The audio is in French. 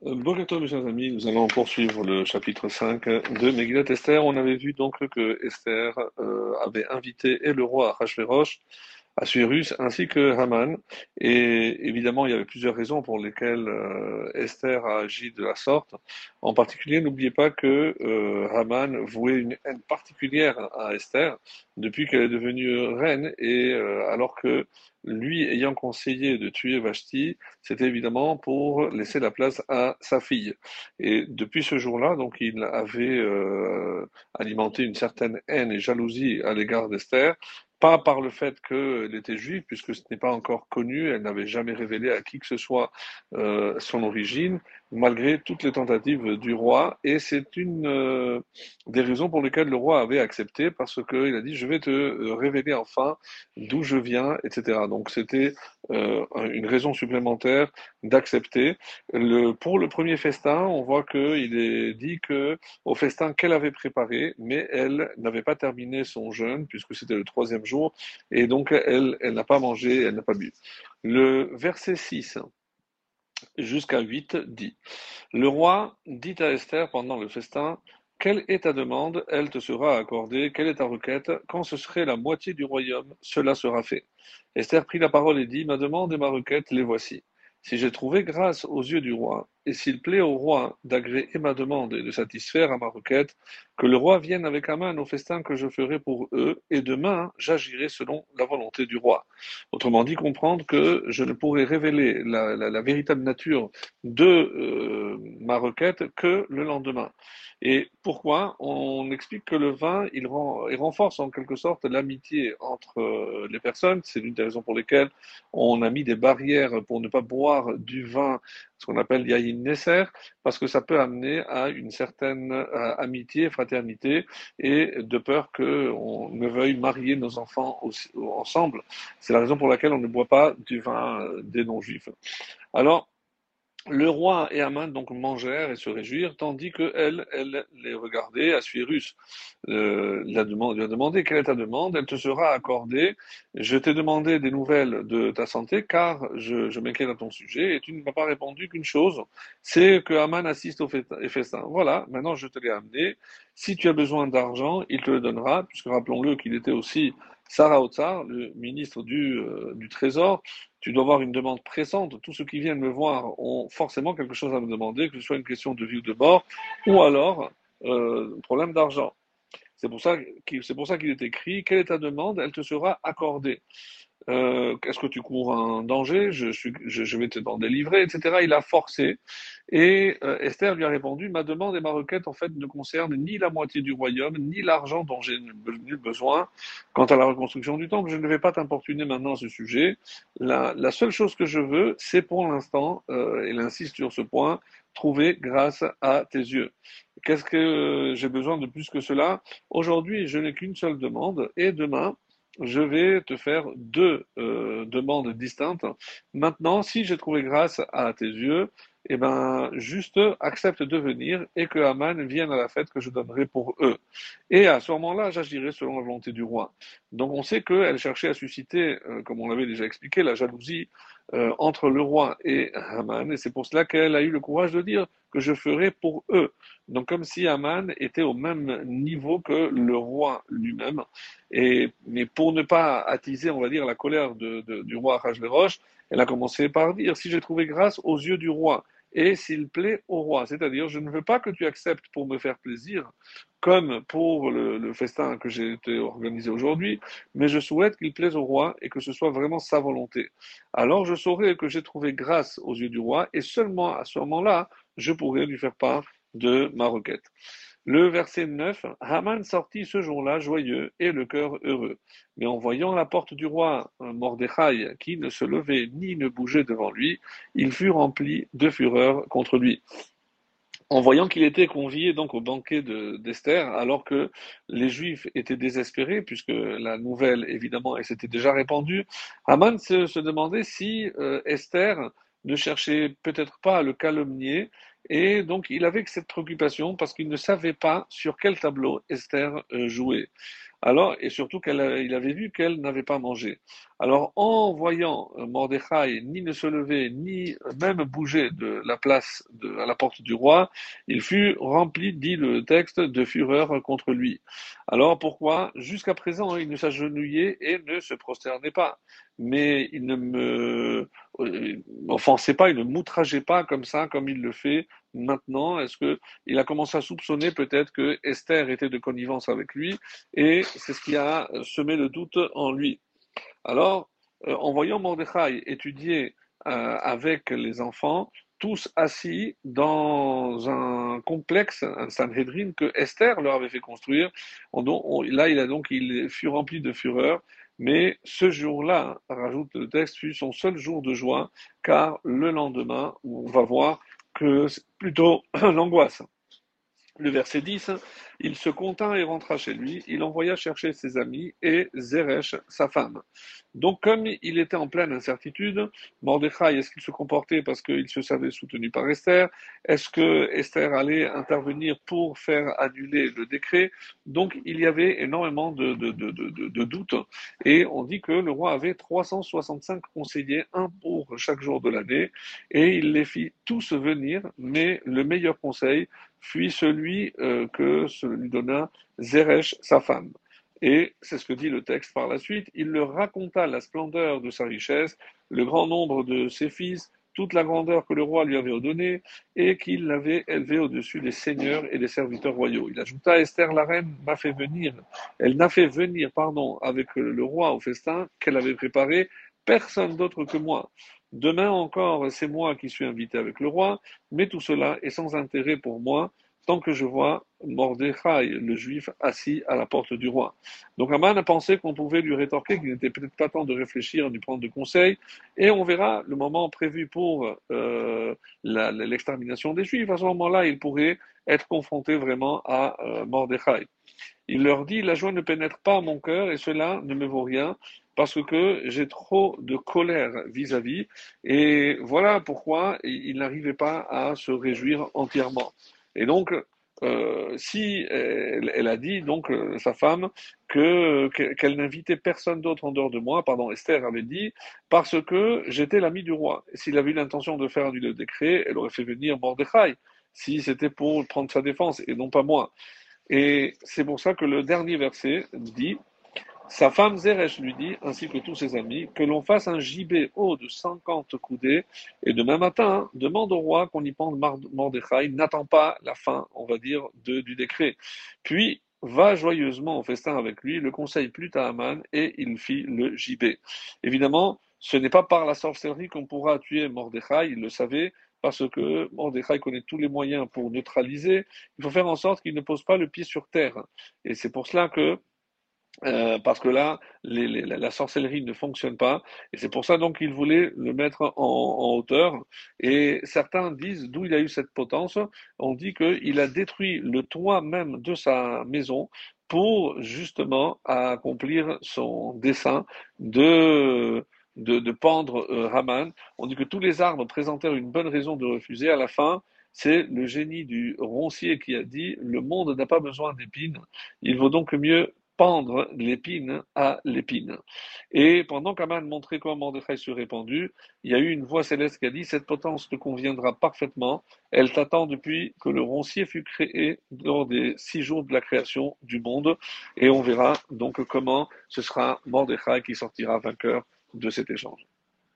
Bonjour mes chers amis, nous allons poursuivre le chapitre 5 de Megillat Esther. On avait vu donc que Esther euh, avait invité et le roi Achashverosh Assuérus ainsi que Haman. Et évidemment, il y avait plusieurs raisons pour lesquelles euh, Esther a agi de la sorte. En particulier, n'oubliez pas que euh, Haman vouait une haine particulière à Esther depuis qu'elle est devenue reine et euh, alors que lui ayant conseillé de tuer Vashti, c'était évidemment pour laisser la place à sa fille. Et depuis ce jour-là, donc il avait alimenté une certaine haine et jalousie à l'égard d'Esther, pas par le fait qu'elle était juive, puisque ce n'est pas encore connu, elle n'avait jamais révélé à qui que ce soit euh, son origine, malgré toutes les tentatives du roi. Et c'est une euh, des raisons pour lesquelles le roi avait accepté, parce qu'il a dit, je vais te euh, révéler enfin d'où je viens, etc. Donc c'était euh, une raison supplémentaire d'accepter. Le, pour le premier festin, on voit qu'il est dit que au festin qu'elle avait préparé, mais elle n'avait pas terminé son jeûne, puisque c'était le troisième jour, et donc elle, elle n'a pas mangé, elle n'a pas bu. Le verset 6 jusqu'à 8 dit Le roi dit à Esther pendant le festin Quelle est ta demande? Elle te sera accordée. Quelle est ta requête? Quand ce serait la moitié du royaume, cela sera fait. Esther prit la parole et dit Ma demande et ma requête, les voici. Si j'ai trouvé grâce aux yeux du roi, et s'il plaît au roi d'agréer ma demande et de satisfaire à ma requête, que le roi vienne avec Aman au festin que je ferai pour eux, et demain j'agirai selon la volonté du roi. Autrement dit, comprendre que je ne pourrai révéler la, véritable nature de euh, ma requête que le lendemain. Et pourquoi? On explique que le vin, il, rend, il renforce en quelque sorte l'amitié entre euh, les personnes. C'est l'une des raisons pour lesquelles on a mis des barrières pour ne pas boire du vin, ce qu'on appelle yayin nesser, parce que ça peut amener à une certaine euh, amitié, fraternité, et de peur qu'on ne veuille marier nos enfants ensemble. C'est la raison pour laquelle on ne boit pas du vin euh, des non-juifs. Alors, le roi et Aman donc mangèrent et se réjouirent, tandis que elle, les regardait. Assuérus euh, lui a demandé quelle est ta demande? Elle te sera accordée. Je t'ai demandé des nouvelles de ta santé, car je, je m'inquiète à ton sujet, et tu ne m'as pas répondu qu'une chose, c'est que Aman assiste au festin. Voilà, maintenant je te l'ai amené. Si tu as besoin d'argent, il te le donnera, puisque rappelons-le qu'il était aussi Sarah Otsar, le ministre du, euh, du Trésor, tu dois avoir une demande pressante. Tous ceux qui viennent me voir ont forcément quelque chose à me demander, que ce soit une question de vie ou de mort, ou alors euh, problème d'argent. C'est pour ça qu'il est écrit, quelle est ta demande? Elle te sera accordée. Euh, est-ce que tu cours un danger? Je, suis, je, vais te t'en délivrer, etc. Il a forcé. Et euh, Esther lui a répondu, ma demande et ma requête, en fait, ne concernent ni la moitié du royaume, ni l'argent dont j'ai nul besoin. Quant à la reconstruction du temple, je ne vais pas t'importuner maintenant à ce sujet. La, la, seule chose que je veux, c'est pour l'instant, euh, il insiste sur ce point, trouver grâce à tes yeux. Qu'est-ce que j'ai besoin de plus que cela? Aujourd'hui, je n'ai qu'une seule demande, et demain, je vais te faire deux euh, demandes distinctes. Maintenant, si j'ai trouvé grâce à tes yeux, eh ben, juste accepte de venir et que Haman vienne à la fête que je donnerai pour eux. Et à ce moment-là, j'agirai selon la volonté du roi. Donc on sait qu'elle cherchait à susciter, euh, comme on l'avait déjà expliqué, la jalousie euh, entre le roi et Haman, et c'est pour cela qu'elle a eu le courage de dire que je ferai pour eux. Donc comme si Haman était au même niveau que le roi lui-même. Et mais pour ne pas attiser, on va dire, la colère de, du roi Rajleroche, elle a commencé par dire si j'ai trouvé grâce aux yeux du roi et s'il plaît au roi. C'est-à-dire, je ne veux pas que tu acceptes pour me faire plaisir, comme pour le, festin que j'ai été organisé aujourd'hui, mais je souhaite qu'il plaise au roi et que ce soit vraiment sa volonté. Alors je saurai que j'ai trouvé grâce aux yeux du roi, et seulement à ce moment-là, je pourrai lui faire part de ma requête. Le verset 9, Haman sortit ce jour-là joyeux et le cœur heureux. Mais en voyant la porte du roi Mordechai qui ne se levait ni ne bougeait devant lui, il fut rempli de fureur contre lui. En voyant qu'il était convié donc au banquet d'Esther, alors que les Juifs étaient désespérés, puisque la nouvelle, évidemment, s'était déjà répandue, Haman se, demandait si euh, Esther ne cherchait peut-être pas à le calomnier, et donc, il avait cette préoccupation parce qu'il ne savait pas sur quel tableau Esther euh, jouait. Alors, et surtout qu'il avait vu qu'elle n'avait pas mangé. Alors, en voyant Mordechai ni ne se lever, ni même bouger de la place à la porte du roi, il fut rempli, dit le texte, de fureur contre lui. Alors, pourquoi? Jusqu'à présent, il ne s'agenouillait et ne se prosternait pas. Mais il ne me euh, offensait pas, il ne m'outrageait pas comme ça, comme il le fait maintenant Est-ce qu'il a commencé à soupçonner peut-être que Esther était de connivence avec lui et c'est ce qui a semé le doute en lui Alors, euh, en voyant Mordechai étudier euh, avec les enfants, tous assis dans un complexe, un Sanhedrin que Esther leur avait fait construire. là, il a donc, il fut rempli de fureur. Mais ce jour-là, rajoute le texte, fut son seul jour de joie, car le lendemain, on va voir que plutôt l'angoisse. Le verset 10, il se contint et rentra chez lui, il envoya chercher ses amis et Zeresh, sa femme. Donc, comme il était en pleine incertitude, Mordechai, est-ce qu'il se comportait parce qu'il se savait soutenu par Esther? Est-ce que Esther allait intervenir pour faire annuler le décret? Donc, il y avait énormément de, de, doutes. Et on dit que le roi avait 365 conseillers, un pour chaque jour de l'année, et il les fit tous venir, mais le meilleur conseil fut celui euh, que lui donna Zeresh, sa femme. Et c'est ce que dit le texte par la suite. Il leur raconta la splendeur de sa richesse, le grand nombre de ses fils, toute la grandeur que le roi lui avait donnée, et qu'il l'avait élevé au-dessus des seigneurs et des serviteurs royaux. Il ajouta Esther la reine m'a fait venir, elle n'a fait venir, pardon, avec le roi au festin qu'elle avait préparé, personne d'autre que moi. Demain encore, c'est moi qui suis invité avec le roi, mais tout cela est sans intérêt pour moi tant que je vois Mordechai, le juif, assis à la porte du roi. Donc Aman a pensé qu'on pouvait lui rétorquer qu'il n'était peut-être pas temps de réfléchir, de prendre de conseils, et on verra le moment prévu pour euh, l'extermination des juifs. À ce moment-là, il pourrait être confronté vraiment à euh, Mordechai. Il leur dit, la joie ne pénètre pas mon cœur et cela ne me vaut rien parce que j'ai trop de colère vis-à-vis -vis, et voilà pourquoi il n'arrivait pas à se réjouir entièrement. Et donc, euh, si elle, a dit donc euh, sa femme que qu'elle n'invitait personne d'autre en dehors de moi, pardon, Esther avait dit parce que j'étais l'ami du roi. S'il avait eu l'intention de faire annuler le décret, elle aurait fait venir Mordechai si c'était pour prendre sa défense et non pas moi. Et c'est pour ça que le dernier verset dit sa femme Zeresh lui dit, ainsi que tous ses amis, que l'on fasse un gibet haut de 50 coudées, et demain matin, demande au roi qu'on y pende Mordechai, n'attend pas la fin, on va dire, de, du décret. Puis, va joyeusement au festin avec lui, le conseil plut à Aman, et il fit le gibet. Évidemment, ce n'est pas par la sorcellerie qu'on pourra tuer Mordechai, il le savait, parce que Mordechai connaît tous les moyens pour neutraliser. Il faut faire en sorte qu'il ne pose pas le pied sur terre. Et c'est pour cela que euh, parce que là, la sorcellerie ne fonctionne pas, et c'est pour ça donc qu'il voulait le mettre en, hauteur. Et certains disent d'où il a eu cette potence. On dit qu'il a détruit le toit même de sa maison pour justement accomplir son dessein de de, pendre euh, Haman. On dit que tous les arbres présentèrent une bonne raison de refuser. À la fin, c'est le génie du roncier qui a dit le monde n'a pas besoin d'épines. Il vaut donc mieux pendre l'épine à l'épine. Et pendant qu'Aman montrait comment Mordechai se répandait, il y a eu une voix céleste qui a dit Cette potence te conviendra parfaitement. Elle t'attend depuis que le roncier fut créé lors des six jours de la création du monde. Et on verra donc comment ce sera Mordechai qui sortira vainqueur de cet échange.